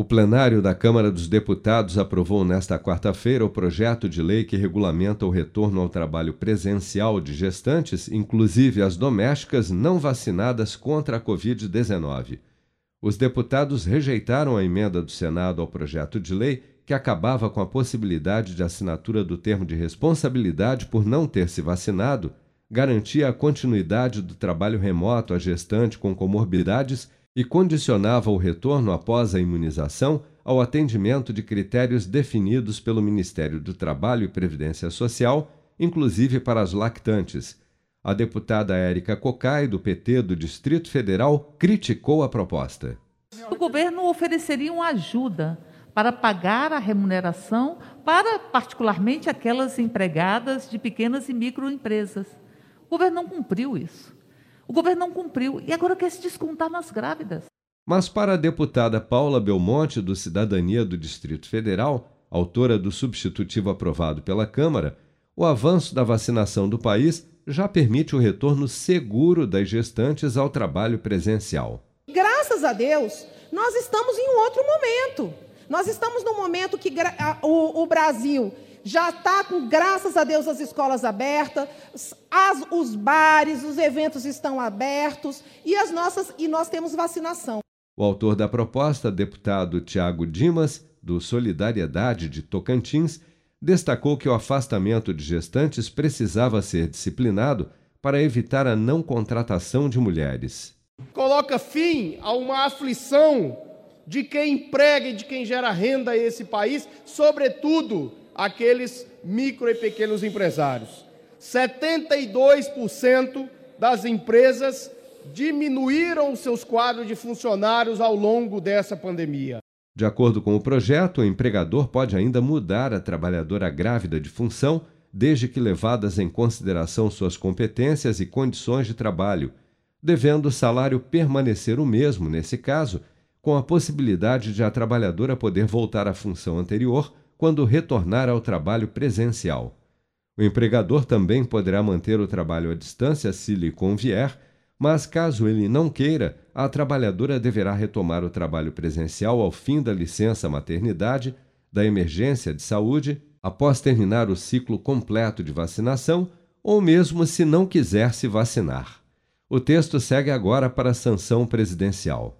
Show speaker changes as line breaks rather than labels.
O plenário da Câmara dos Deputados aprovou nesta quarta-feira o projeto de lei que regulamenta o retorno ao trabalho presencial de gestantes, inclusive as domésticas não vacinadas contra a Covid-19. Os deputados rejeitaram a emenda do Senado ao projeto de lei que acabava com a possibilidade de assinatura do termo de responsabilidade por não ter se vacinado, garantia a continuidade do trabalho remoto à gestante com comorbidades e condicionava o retorno após a imunização ao atendimento de critérios definidos pelo Ministério do Trabalho e Previdência Social, inclusive para as lactantes. A deputada Érica Cocai, do PT do Distrito Federal, criticou a proposta.
O governo ofereceria uma ajuda para pagar a remuneração para, particularmente, aquelas empregadas de pequenas e microempresas. O governo não cumpriu isso. O governo não cumpriu e agora quer se descontar nas grávidas.
Mas para a deputada Paula Belmonte, do Cidadania do Distrito Federal, autora do substitutivo aprovado pela Câmara, o avanço da vacinação do país já permite o retorno seguro das gestantes ao trabalho presencial.
Graças a Deus, nós estamos em um outro momento. Nós estamos num momento que o, o Brasil já está com, graças a Deus, as escolas abertas, as, os bares, os eventos estão abertos e, as nossas, e nós temos vacinação.
O autor da proposta, deputado Tiago Dimas, do Solidariedade de Tocantins, destacou que o afastamento de gestantes precisava ser disciplinado para evitar a não contratação de mulheres.
Coloca fim a uma aflição de quem emprega e de quem gera renda a esse país, sobretudo aqueles micro e pequenos empresários. 72% das empresas diminuíram seus quadros de funcionários ao longo dessa pandemia.
De acordo com o projeto, o empregador pode ainda mudar a trabalhadora grávida de função, desde que levadas em consideração suas competências e condições de trabalho, devendo o salário permanecer o mesmo nesse caso, com a possibilidade de a trabalhadora poder voltar à função anterior quando retornar ao trabalho presencial. O empregador também poderá manter o trabalho à distância se lhe convier, mas caso ele não queira, a trabalhadora deverá retomar o trabalho presencial ao fim da licença maternidade, da emergência de saúde, após terminar o ciclo completo de vacinação ou mesmo se não quiser se vacinar. O texto segue agora para a sanção presidencial